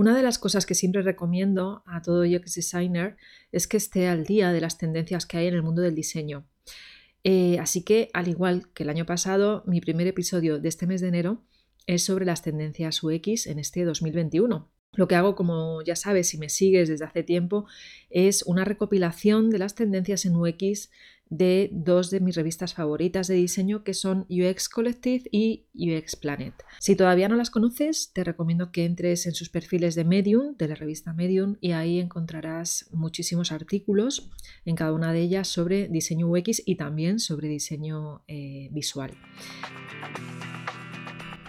Una de las cosas que siempre recomiendo a todo UX designer es que esté al día de las tendencias que hay en el mundo del diseño. Eh, así que, al igual que el año pasado, mi primer episodio de este mes de enero es sobre las tendencias UX en este 2021. Lo que hago, como ya sabes, si me sigues desde hace tiempo, es una recopilación de las tendencias en UX de dos de mis revistas favoritas de diseño que son UX Collective y UX Planet. Si todavía no las conoces, te recomiendo que entres en sus perfiles de Medium, de la revista Medium, y ahí encontrarás muchísimos artículos en cada una de ellas sobre diseño UX y también sobre diseño eh, visual.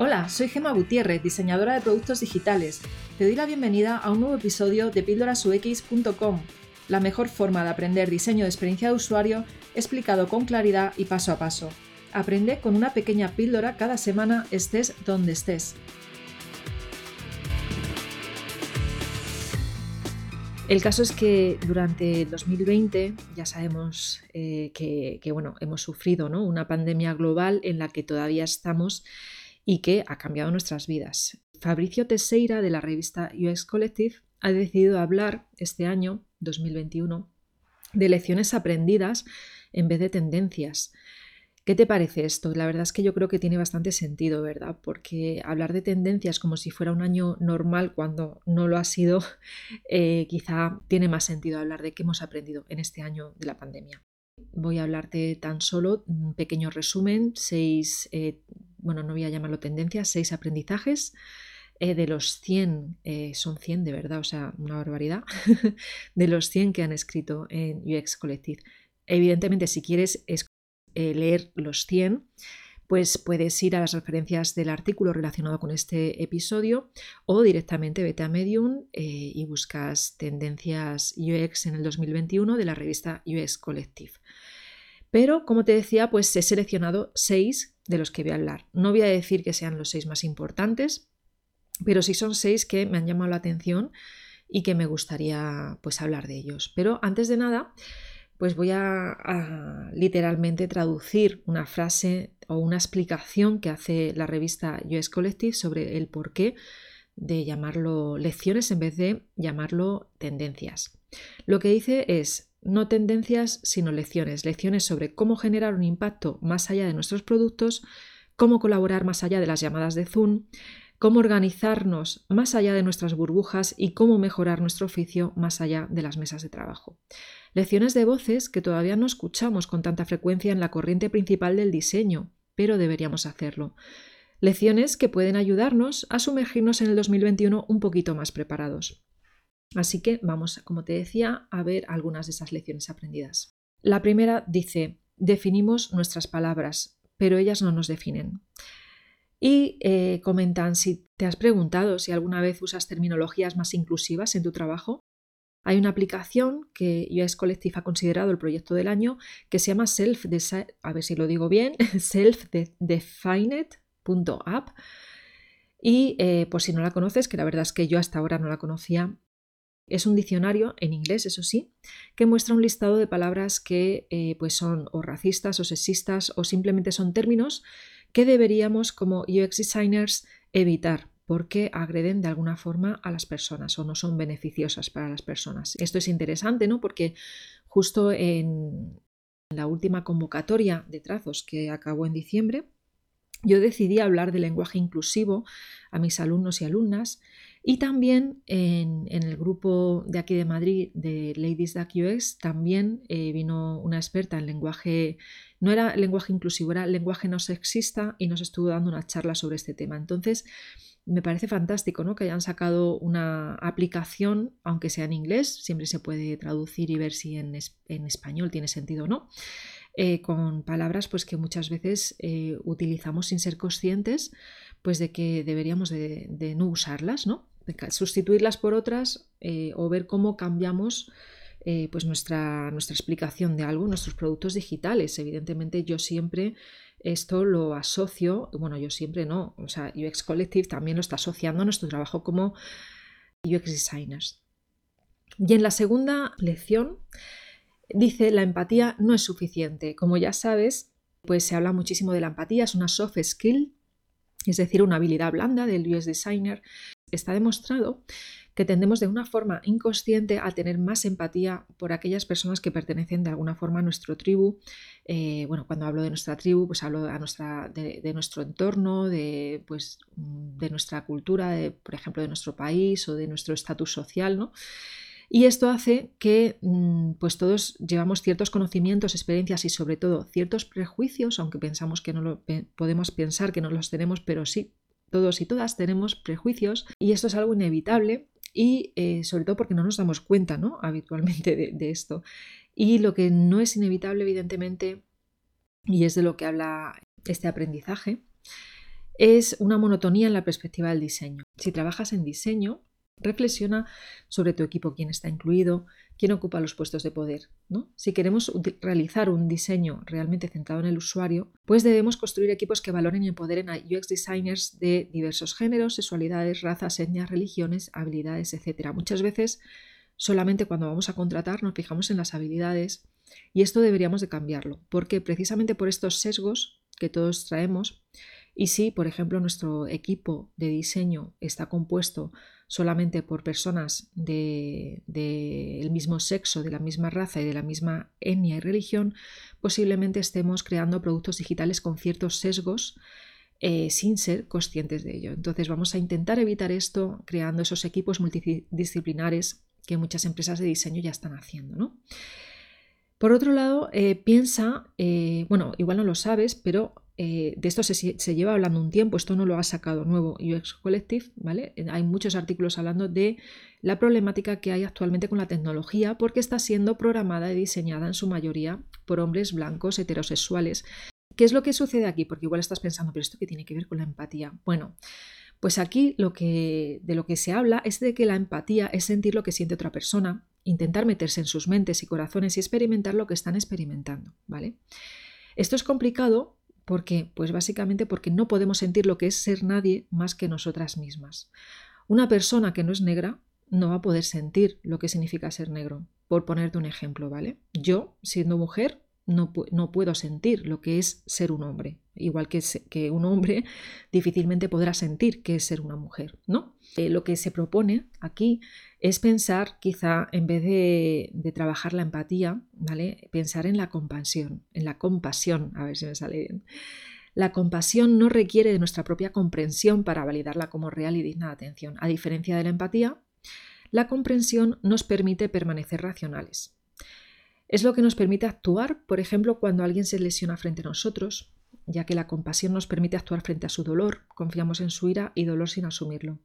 Hola, soy Gema Gutiérrez, diseñadora de productos digitales. Te doy la bienvenida a un nuevo episodio de píldorasux.com, la mejor forma de aprender diseño de experiencia de usuario explicado con claridad y paso a paso. Aprende con una pequeña píldora cada semana estés donde estés. El caso es que durante el 2020 ya sabemos eh, que, bueno, hemos sufrido una pandemia global en la que todavía estamos y que ha cambiado nuestras vidas. Fabricio Teseira de la revista UX Collective ha decidido hablar este año, 2021, de lecciones aprendidas en vez de tendencias. ¿Qué te parece esto? La verdad es que yo creo que tiene bastante sentido, ¿verdad? Porque hablar de tendencias como si fuera un año normal cuando no lo ha sido, eh, quizá tiene más sentido hablar de qué hemos aprendido en este año de la pandemia. Voy a hablarte tan solo un pequeño resumen, seis, eh, bueno, no voy a llamarlo tendencias, seis aprendizajes. Eh, de los 100, son 100 de verdad, o sea, una barbaridad, de los 100 que han escrito en UX Collective. Evidentemente, si quieres eh, leer los 100, pues puedes ir a las referencias del artículo relacionado con este episodio o directamente vete a Medium eh, y buscas tendencias UX en el 2021 de la revista UX Collective. Pero, como te decía, pues he seleccionado seis de los que voy a hablar. No voy a decir que sean los seis más importantes, pero sí son seis que me han llamado la atención y que me gustaría pues hablar de ellos. Pero antes de nada, pues voy a, literalmente traducir una frase o una explicación que hace la revista US Collective sobre el porqué de llamarlo lecciones en vez de llamarlo tendencias. Lo que dice es no tendencias, sino lecciones, lecciones sobre cómo generar un impacto más allá de nuestros productos, cómo colaborar más allá de las llamadas de Zoom, cómo organizarnos más allá de nuestras burbujas y cómo mejorar nuestro oficio más allá de las mesas de trabajo. Lecciones de voces que todavía no escuchamos con tanta frecuencia en la corriente principal del diseño, pero deberíamos hacerlo. Lecciones que pueden ayudarnos a sumergirnos en el 2021 un poquito más preparados. Así que vamos, como te decía, a ver algunas de esas lecciones aprendidas. La primera dice, definimos nuestras palabras, pero ellas no nos definen. Y eh, comentan si te has preguntado si alguna vez usas terminologías más inclusivas en tu trabajo. Hay una aplicación que US Collective ha considerado el proyecto del año que se llama Self, a ver si lo digo bien, self-defined.app. Y eh, por si no la conoces, que la verdad es que yo hasta ahora no la conocía, es un diccionario en inglés, eso sí, que muestra un listado de palabras que eh, pues son o racistas o sexistas o simplemente son términos que deberíamos como UX designers evitar porque agreden de alguna forma a las personas o no son beneficiosas para las personas. Esto es interesante, ¿no? Porque justo en la última convocatoria de trazos que acabó en diciembre, yo decidí hablar de lenguaje inclusivo a mis alumnos y alumnas y también en, el grupo de aquí de Madrid de Ladies Duck UX también eh, vino una experta en lenguaje, no era lenguaje inclusivo, era lenguaje no sexista y nos estuvo dando una charla sobre este tema. Entonces, me parece fantástico ¿no? que hayan sacado una aplicación, aunque sea en inglés, siempre se puede traducir y ver si en, español tiene sentido o no, eh, con palabras pues, que muchas veces eh, utilizamos sin ser conscientes pues, de que deberíamos de, no usarlas, ¿no? Sustituirlas por otras eh, o ver cómo cambiamos pues nuestra, nuestra explicación de algo, nuestros productos digitales. Evidentemente yo siempre esto lo asocio, bueno, yo siempre no, o sea, UX Collective también lo está asociando a nuestro trabajo como UX designers. Y en la segunda lección dice, la empatía no es suficiente. Como ya sabes, pues se habla muchísimo de la empatía, es una soft skill, es decir, una habilidad blanda del UX designer. Está demostrado que tendemos de una forma inconsciente a tener más empatía por aquellas personas que pertenecen de alguna forma a nuestro tribu. Eh, bueno, cuando hablo de nuestra tribu, pues hablo de, nuestro entorno, de, pues, de nuestra cultura, de, por ejemplo, de nuestro país o de nuestro estatus social, ¿no? Y esto hace que mm, pues todos llevamos ciertos conocimientos, experiencias y sobre todo ciertos prejuicios, aunque pensamos que no lo podemos pensar que no los tenemos, pero sí, todos y todas tenemos prejuicios y esto es algo inevitable y eh, sobre todo porque no nos damos cuenta ¿no? habitualmente de, esto. Y lo que no es inevitable, evidentemente, y es de lo que habla este aprendizaje, es una monotonía en la perspectiva del diseño. Si trabajas en diseño, Reflexiona sobre tu equipo, quién está incluido, quién ocupa los puestos de poder. ¿no? Si queremos realizar un diseño realmente centrado en el usuario, pues debemos construir equipos que valoren y empoderen a UX designers de diversos géneros, sexualidades, razas, etnias, religiones, habilidades, etc. Muchas veces solamente cuando vamos a contratar nos fijamos en las habilidades y esto deberíamos de cambiarlo, porque precisamente por estos sesgos que todos traemos, y si, por ejemplo, nuestro equipo de diseño está compuesto solamente por personas del de, mismo sexo, de la misma raza y de la misma etnia y religión, posiblemente estemos creando productos digitales con ciertos sesgos eh, sin ser conscientes de ello. Entonces vamos a intentar evitar esto creando esos equipos multidisciplinares que muchas empresas de diseño ya están haciendo. Por otro lado, eh, piensa, eh, bueno, igual no lo sabes, pero eh, de esto se, lleva hablando un tiempo, esto no lo ha sacado nuevo UX Collective, ¿vale? Eh, hay muchos artículos hablando de la problemática que hay actualmente con la tecnología porque está siendo programada y diseñada en su mayoría por hombres blancos heterosexuales. ¿Qué es lo que sucede aquí? Porque igual estás pensando, pero esto qué tiene que ver con la empatía. Bueno, pues aquí lo que, de lo que se habla es de que la empatía es sentir lo que siente otra persona, intentar meterse en sus mentes y corazones y experimentar lo que están experimentando, ¿vale? Esto es complicado ¿Por qué? Pues básicamente porque no podemos sentir lo que es ser nadie más que nosotras mismas. Una persona que no es negra no va a poder sentir lo que significa ser negro. Por ponerte un ejemplo, ¿vale? Yo, siendo mujer, no, puedo sentir lo que es ser un hombre. Igual que, un hombre difícilmente podrá sentir que es ser una mujer, ¿no? Eh, lo que se propone aquí es pensar, quizá en vez de, trabajar la empatía. Pensar en la compasión, en la compasión, a ver si me sale bien. La compasión no requiere de nuestra propia comprensión para validarla como real y digna de atención. A diferencia de la empatía, la comprensión nos permite permanecer racionales. Es lo que nos permite actuar, por ejemplo, cuando alguien se lesiona frente a nosotros, ya que la compasión nos permite actuar frente a su dolor, confiamos en su ira y dolor sin asumirlo.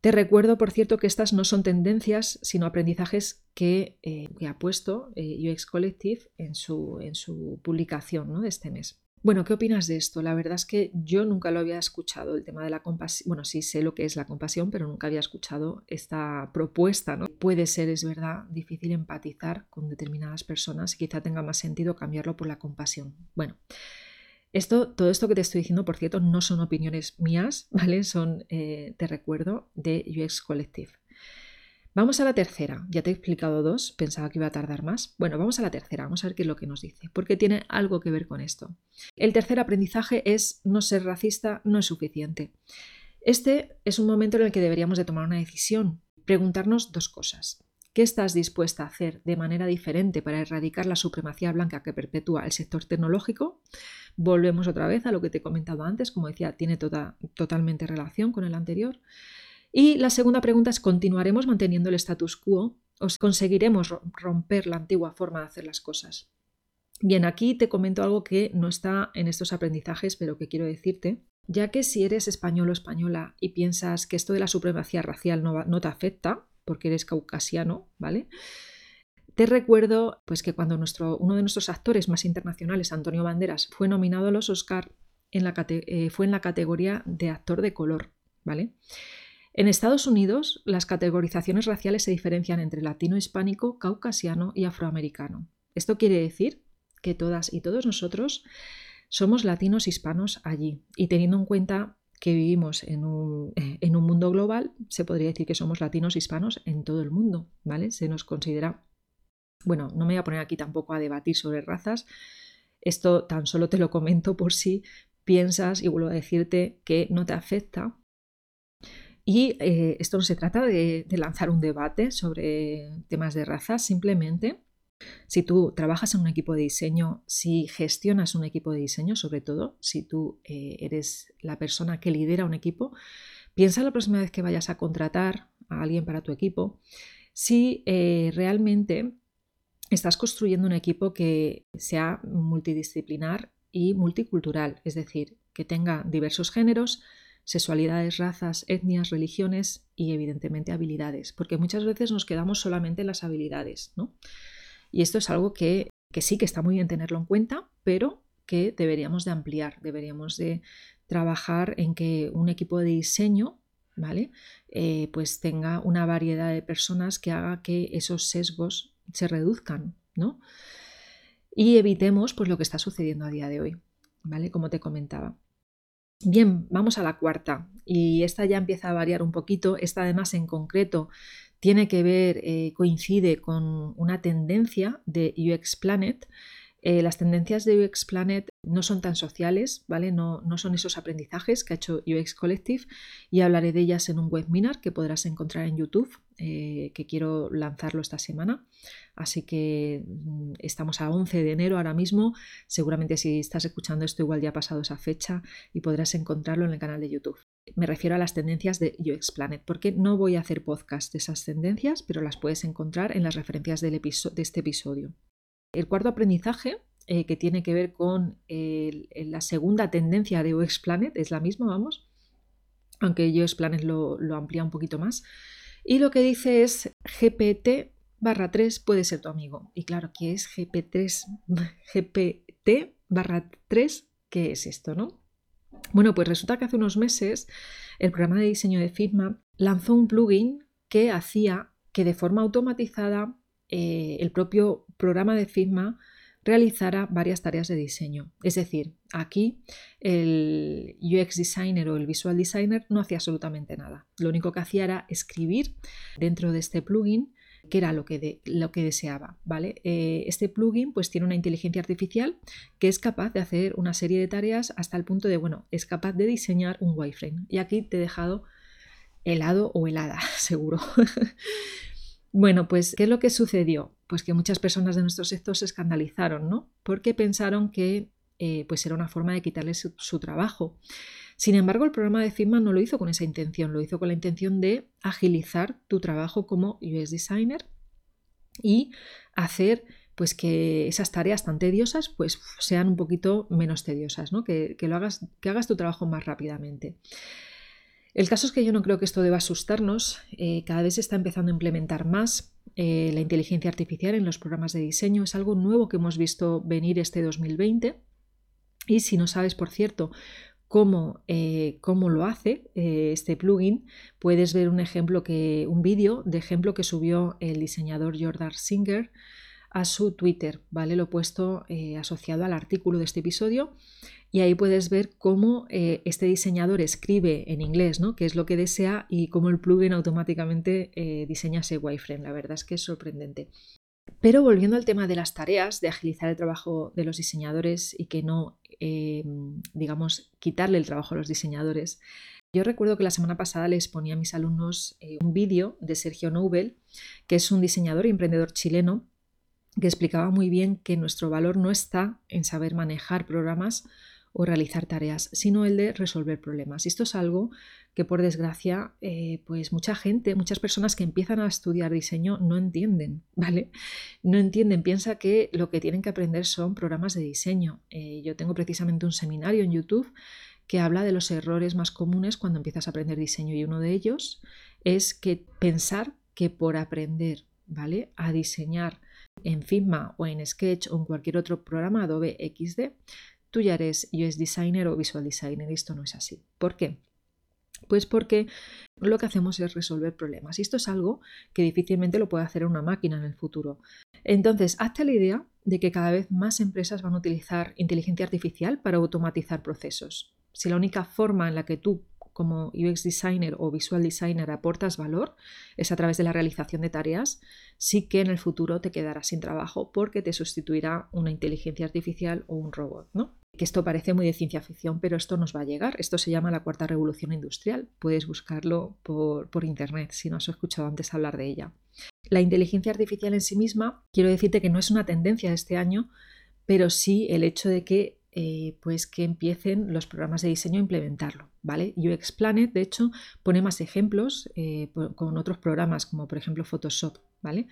Te recuerdo, por cierto, que estas no son tendencias, sino aprendizajes que, eh, ha puesto eh, UX Collective en su, en su publicación de este mes. Bueno, ¿qué opinas de esto? La verdad es que yo nunca lo había escuchado, el tema de la compasión. Bueno, sí sé lo que es la compasión, pero nunca había escuchado esta propuesta. ¿no? Puede ser, es verdad, difícil empatizar con determinadas personas y quizá tenga más sentido cambiarlo por la compasión. Bueno, esto, todo esto que te estoy diciendo, por cierto, no son opiniones mías, ¿vale? Son, eh, te recuerdo, de UX Collective. Vamos a la tercera. Ya te he explicado dos, pensaba que iba a tardar más. Bueno, vamos a la tercera, vamos a ver qué es lo que nos dice, porque tiene algo que ver con esto. El tercer aprendizaje es no ser racista no es suficiente. Este es un momento en el que deberíamos de tomar una decisión, preguntarnos dos cosas. ¿Qué estás dispuesta a hacer de manera diferente para erradicar la supremacía blanca que perpetúa el sector tecnológico? Volvemos otra vez a lo que te he comentado antes, como decía, tiene toda, totalmente relación con el anterior. Y la segunda pregunta es, ¿continuaremos manteniendo el status quo o conseguiremos romper la antigua forma de hacer las cosas? Bien, aquí te comento algo que no está en estos aprendizajes, pero que quiero decirte, ya que si eres español o española y piensas que esto de la supremacía racial no, te afecta, porque eres caucasiano, ¿vale? Te recuerdo pues, que cuando nuestro, uno de nuestros actores más internacionales, Antonio Banderas, fue nominado a los Oscar, eh, fue en la categoría de actor de color. ¿vale? En Estados Unidos, las categorizaciones raciales se diferencian entre latino, hispánico, caucasiano y afroamericano. Esto quiere decir que todas y todos nosotros somos latinos hispanos allí. Y teniendo en cuenta que vivimos en un, en un, mundo global, se podría decir que somos latinos hispanos en todo el mundo, ¿vale? Se nos considera bueno, no me voy a poner aquí tampoco a debatir sobre razas. Esto tan solo te lo comento por si piensas y vuelvo a decirte que no te afecta Y eh, esto no se trata de, lanzar un debate sobre temas de raza, simplemente si tú trabajas en un equipo de diseño, si gestionas un equipo de diseño, sobre todo, si tú eh, eres la persona que lidera un equipo, piensa la próxima vez que vayas a contratar a alguien para tu equipo, si eh, realmente estás construyendo un equipo que sea multidisciplinar y multicultural, es decir, que tenga diversos géneros, sexualidades, razas, etnias, religiones y evidentemente habilidades, porque muchas veces nos quedamos solamente en las habilidades, ¿no? Y esto es algo que, sí que está muy bien tenerlo en cuenta, pero que deberíamos de ampliar, deberíamos de trabajar en que un equipo de diseño, ¿vale? Eh, pues tenga una variedad de personas que haga que esos sesgos se reduzcan, ¿no? Y evitemos pues lo que está sucediendo a día de hoy, ¿vale? Como te comentaba. Bien, vamos a la cuarta y esta ya empieza a variar un poquito. Esta además en concreto tiene que ver, eh, coincide con una tendencia de UX Planet. Eh, las tendencias de UX Planet no son tan sociales, ¿vale? No, no, son esos aprendizajes que ha hecho UX Collective y hablaré de ellas en un webinar que podrás encontrar en YouTube, eh, que quiero lanzarlo esta semana. Así que mm, estamos a 11 de enero ahora mismo. Seguramente si estás escuchando esto igual ya ha pasado esa fecha y podrás encontrarlo en el canal de YouTube. Me refiero a las tendencias de UX Planet, porque no voy a hacer podcast de esas tendencias, pero las puedes encontrar en las referencias de este episodio. El cuarto aprendizaje eh, que tiene que ver con la segunda tendencia de UX Planet, es la misma, vamos, aunque UX Planet lo, lo amplía un poquito más. Y lo que dice es GPT barra 3 puede ser tu amigo. Y claro, ¿qué es GP3, GPT barra 3? ¿Qué es esto, no? Bueno, pues resulta que hace unos meses el programa de diseño de Figma lanzó un plugin que hacía que de forma automatizada eh, el propio programa de Figma realizara varias tareas de diseño. Es decir, aquí el UX designer o el visual designer no hacía absolutamente nada. Lo único que hacía era escribir dentro de este plugin que era lo que, lo que deseaba. ¿vale? Eh, este plugin pues, tiene una inteligencia artificial que es capaz de hacer una serie de tareas hasta el punto de, bueno, es capaz de diseñar un wireframe. Y aquí te he dejado helado o helada, seguro. Bueno, pues, ¿qué es lo que sucedió? Pues que muchas personas de nuestro sector se escandalizaron, ¿no? Porque pensaron que eh, pues era una forma de quitarles su, trabajo. Sin embargo, el programa de Figma no lo hizo con esa intención, lo hizo con la intención de agilizar tu trabajo como UX designer y hacer pues que esas tareas tan tediosas pues sean un poquito menos tediosas, ¿no? que, lo hagas, que hagas tu trabajo más rápidamente. El caso es que yo no creo que esto deba asustarnos. Eh, cada vez se está empezando a implementar más eh, la inteligencia artificial en los programas de diseño. Es algo nuevo que hemos visto venir este 2020. Y si no sabes, por cierto, cómo, eh, cómo lo hace este plugin, puedes ver un ejemplo que, un vídeo de ejemplo que subió el diseñador Jordan Singer a su Twitter, ¿vale? Lo he puesto asociado al artículo de este episodio y ahí puedes ver cómo eh, este diseñador escribe en inglés, ¿no? qué es lo que desea y cómo el plugin automáticamente eh, diseña ese wireframe. La verdad es que es sorprendente. Pero volviendo al tema de las tareas, de agilizar el trabajo de los diseñadores y que no, digamos, quitarle el trabajo a los diseñadores, yo recuerdo que la semana pasada les ponía a mis alumnos eh, un vídeo de Sergio Nobel, que es un diseñador y emprendedor chileno, que explicaba muy bien que nuestro valor no está en saber manejar programas o realizar tareas, sino el de resolver problemas. Y esto es algo que por desgracia, eh, pues mucha gente, muchas personas que empiezan a estudiar diseño no entienden, ¿vale? No entienden, piensa que lo que tienen que aprender son programas de diseño. Eh, yo tengo precisamente un seminario en YouTube que habla de los errores más comunes cuando empiezas a aprender diseño y uno de ellos es que pensar que por aprender, ¿vale? A diseñar en Figma o en Sketch o en cualquier otro programa Adobe XD, tú ya eres UX designer o visual designer. Esto no es así. ¿Por qué? Pues porque lo que hacemos es resolver problemas y esto es algo que difícilmente lo puede hacer una máquina en el futuro. Entonces, hazte la idea de que cada vez más empresas van a utilizar inteligencia artificial para automatizar procesos. Si la única forma en la que tú como UX designer o visual designer aportas valor, es a través de la realización de tareas, sí que en el futuro te quedarás sin trabajo porque te sustituirá una inteligencia artificial o un robot, ¿no? Que esto parece muy de ciencia ficción, pero esto nos va a llegar. Esto se llama la cuarta revolución industrial. Puedes buscarlo por, por internet si no has escuchado antes hablar de ella. La inteligencia artificial en sí misma, quiero decirte que no es una tendencia de este año, pero sí el hecho de que eh, pues que empiecen los programas de diseño a implementarlo. ¿vale? UX Planet, de hecho, pone más ejemplos eh, con otros programas, como por ejemplo Photoshop, ¿vale?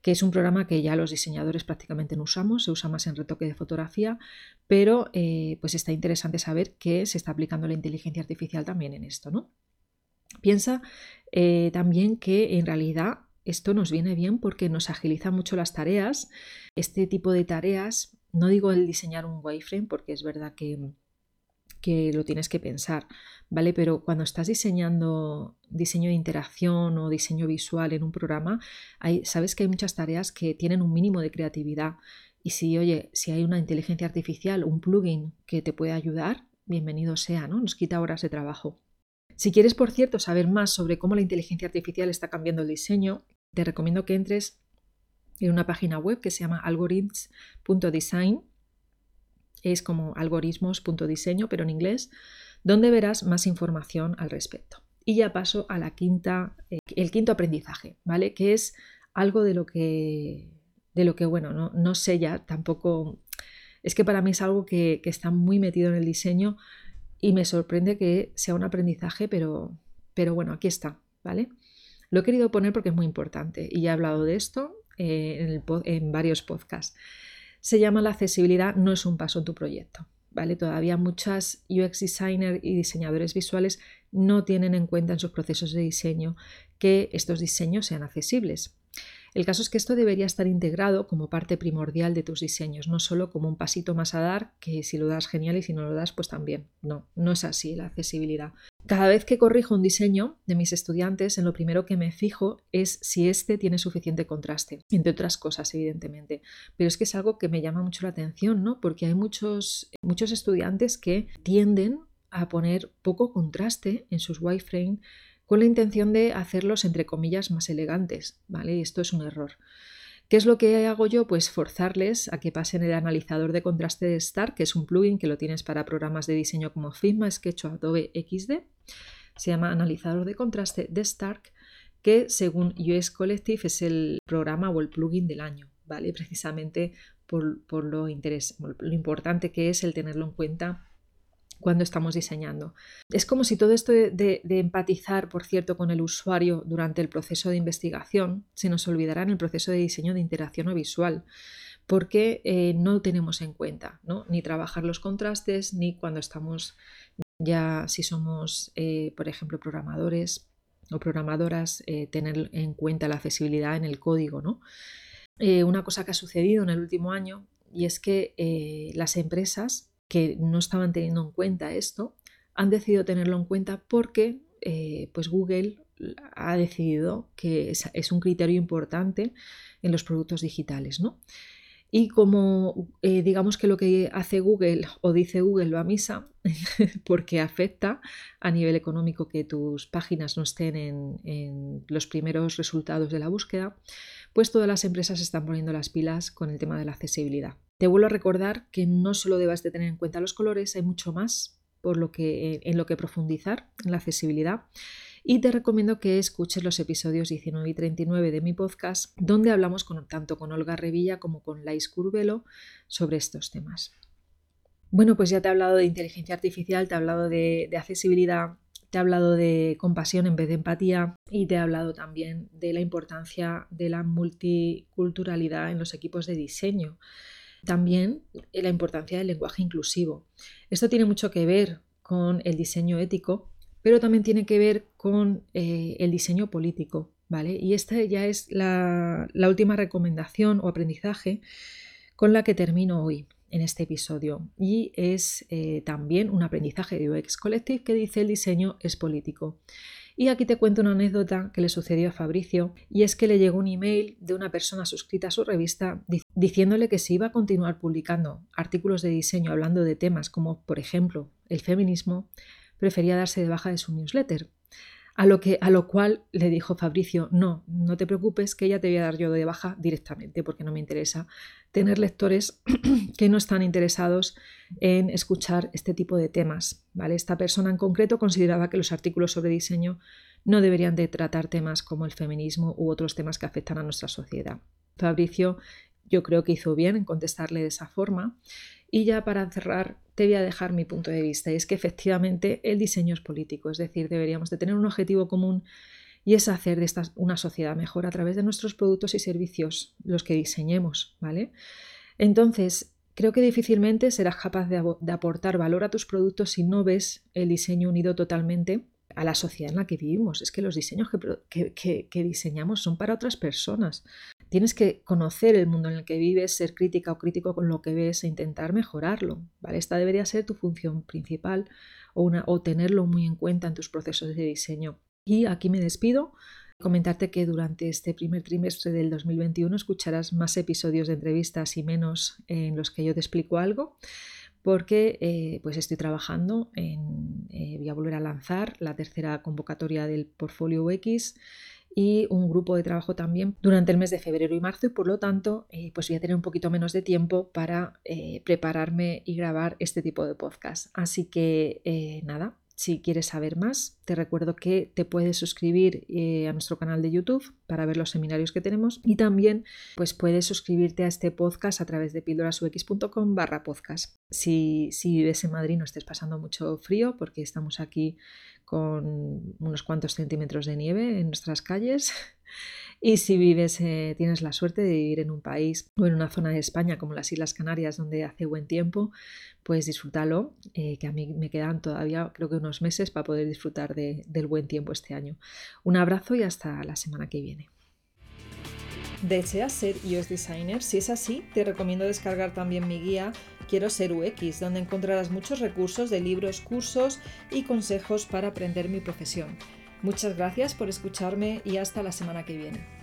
que es un programa que ya los diseñadores prácticamente no usamos, se usa más en retoque de fotografía, pero eh, pues está interesante saber que se está aplicando la inteligencia artificial también en esto. ¿no? Piensa también que en realidad esto nos viene bien porque nos agiliza mucho las tareas. Este tipo de tareas no digo el diseñar un wireframe porque es verdad que, que lo tienes que pensar, ¿vale? Pero cuando estás diseñando diseño de interacción o diseño visual en un programa, hay, sabes que hay muchas tareas que tienen un mínimo de creatividad. Y si, oye, si hay una inteligencia artificial, un plugin que te puede ayudar, bienvenido sea, ¿no? Nos quita horas de trabajo. Si quieres, por cierto, saber más sobre cómo la inteligencia artificial está cambiando el diseño, te recomiendo que entres en una página web que se llama algorithms.design, es como algoritmos.diseño, pero en inglés, donde verás más información al respecto. Y ya paso a la quinta, eh, el quinto aprendizaje, ¿vale? Que es algo de lo que, de lo que bueno, no, no sé ya, tampoco, es que para mí es algo que, que, está muy metido en el diseño y me sorprende que sea un aprendizaje, pero, pero bueno, aquí está, ¿vale? Lo he querido poner porque es muy importante y ya he hablado de esto eh, en, varios podcasts. Se llama La accesibilidad no es un paso en tu proyecto. ¿Vale? Todavía muchas UX designers y diseñadores visuales no tienen en cuenta en sus procesos de diseño que estos diseños sean accesibles. El caso es que esto debería estar integrado como parte primordial de tus diseños, no solo como un pasito más a dar, que si lo das genial y si no lo das, pues también. No, no es así la accesibilidad. Cada vez que corrijo un diseño de mis estudiantes, en lo primero que me fijo es si éste tiene suficiente contraste, entre otras cosas, evidentemente. Pero es que es algo que me llama mucho la atención, ¿no? Porque hay muchos, muchos estudiantes que tienden a poner poco contraste en sus wireframe con la intención de hacerlos, entre comillas, más elegantes, ¿vale? Y esto es un error. ¿Qué es lo que hago yo? Pues forzarles a que pasen el analizador de contraste de Stark, que es un plugin que lo tienes para programas de diseño como Figma, Sketch o Adobe XD. Se llama analizador de contraste de Stark, que según US Collective es el programa o el plugin del año, ¿vale? Precisamente por, por lo, lo importante que es el tenerlo en cuenta cuando estamos diseñando. Es como si todo esto de, empatizar, por cierto, con el usuario durante el proceso de investigación se nos olvidara en el proceso de diseño de interacción o visual, porque eh, no tenemos en cuenta ¿no? ni trabajar los contrastes, ni cuando estamos ya, si somos, eh, por ejemplo, programadores o programadoras, eh, tener en cuenta la accesibilidad en el código. ¿no? una cosa que ha sucedido en el último año y es que las empresas que no estaban teniendo en cuenta esto, han decidido tenerlo en cuenta porque eh, pues Google ha decidido que es, un criterio importante en los productos digitales. ¿no? Y como eh, digamos que lo que hace Google o dice Google va a misa, porque afecta a nivel económico que tus páginas no estén en, los primeros resultados de la búsqueda, pues todas las empresas están poniendo las pilas con el tema de la accesibilidad. Te vuelvo a recordar que no solo debas de tener en cuenta los colores, hay mucho más por lo que, en lo que profundizar en la accesibilidad. Y te recomiendo que escuches los episodios 19 y 39 de mi podcast, donde hablamos tanto con Olga Revilla como con Lais Curvelo sobre estos temas. Bueno, pues ya te he hablado de inteligencia artificial, te he hablado de, de accesibilidad, te he hablado de compasión en vez de empatía y te he hablado también de la importancia de la multiculturalidad en los equipos de diseño. También la importancia del lenguaje inclusivo. Esto tiene mucho que ver con el diseño ético, pero también tiene que ver con eh, el diseño político. ¿vale? Y esta ya es la, última recomendación o aprendizaje con la que termino hoy en este episodio. Y es eh, también un aprendizaje de UX Collective que dice el diseño es político. Y aquí te cuento una anécdota que le sucedió a Fabricio, y es que le llegó un email de una persona suscrita a su revista diciéndole que se iba a continuar publicando artículos de diseño hablando de temas como, por ejemplo, el feminismo, prefería darse de baja de su newsletter. A lo, que, a lo cual le dijo Fabricio, no, no te preocupes que ya te voy a dar yo de baja directamente porque no me interesa tener lectores que no están interesados en escuchar este tipo de temas. ¿vale? Esta persona en concreto consideraba que los artículos sobre diseño no deberían de tratar temas como el feminismo u otros temas que afectan a nuestra sociedad. Fabricio yo creo que hizo bien en contestarle de esa forma. Y ya para cerrar, te voy a dejar mi punto de vista, y es que efectivamente el diseño es político, es decir, deberíamos de tener un objetivo común y es hacer de esta una sociedad mejor a través de nuestros productos y servicios, los que diseñemos, ¿vale? Entonces, creo que difícilmente serás capaz de, aportar valor a tus productos si no ves el diseño unido totalmente a la sociedad en la que vivimos. Es que los diseños que, diseñamos son para otras personas. Tienes que conocer el mundo en el que vives, ser crítica o crítico con lo que ves e intentar mejorarlo. ¿vale? Esta debería ser tu función principal o, tenerlo muy en cuenta en tus procesos de diseño. Y aquí me despido. Comentarte que durante este primer trimestre del 2021 escucharás más episodios de entrevistas y menos en los que yo te explico algo porque eh, pues estoy trabajando en, eh, voy a volver a lanzar la tercera convocatoria del portfolio UX y un grupo de trabajo también durante el mes de febrero y marzo y por lo tanto eh, pues voy a tener un poquito menos de tiempo para prepararme y grabar este tipo de podcast. Así que nada, si quieres saber más, te recuerdo que te puedes suscribir eh, a nuestro canal de YouTube para ver los seminarios que tenemos y también pues puedes suscribirte a este podcast a través de pildorasux.com barra podcast. Si, si vives en Madrid no estés pasando mucho frío porque estamos aquí con unos cuantos centímetros de nieve en nuestras calles y si vives, eh, tienes la suerte de vivir en un país o en una zona de España como las Islas Canarias donde hace buen tiempo, pues disfrútalo, eh, que a mí me quedan todavía creo que unos meses para poder disfrutar del buen tiempo este año. Un abrazo y hasta la semana que viene. ¿Deseas ser iOS Designer? Si es así, te recomiendo descargar también mi guía Quiero ser UX, donde encontrarás muchos recursos de libros, cursos y consejos para aprender mi profesión. Muchas gracias por escucharme y hasta la semana que viene.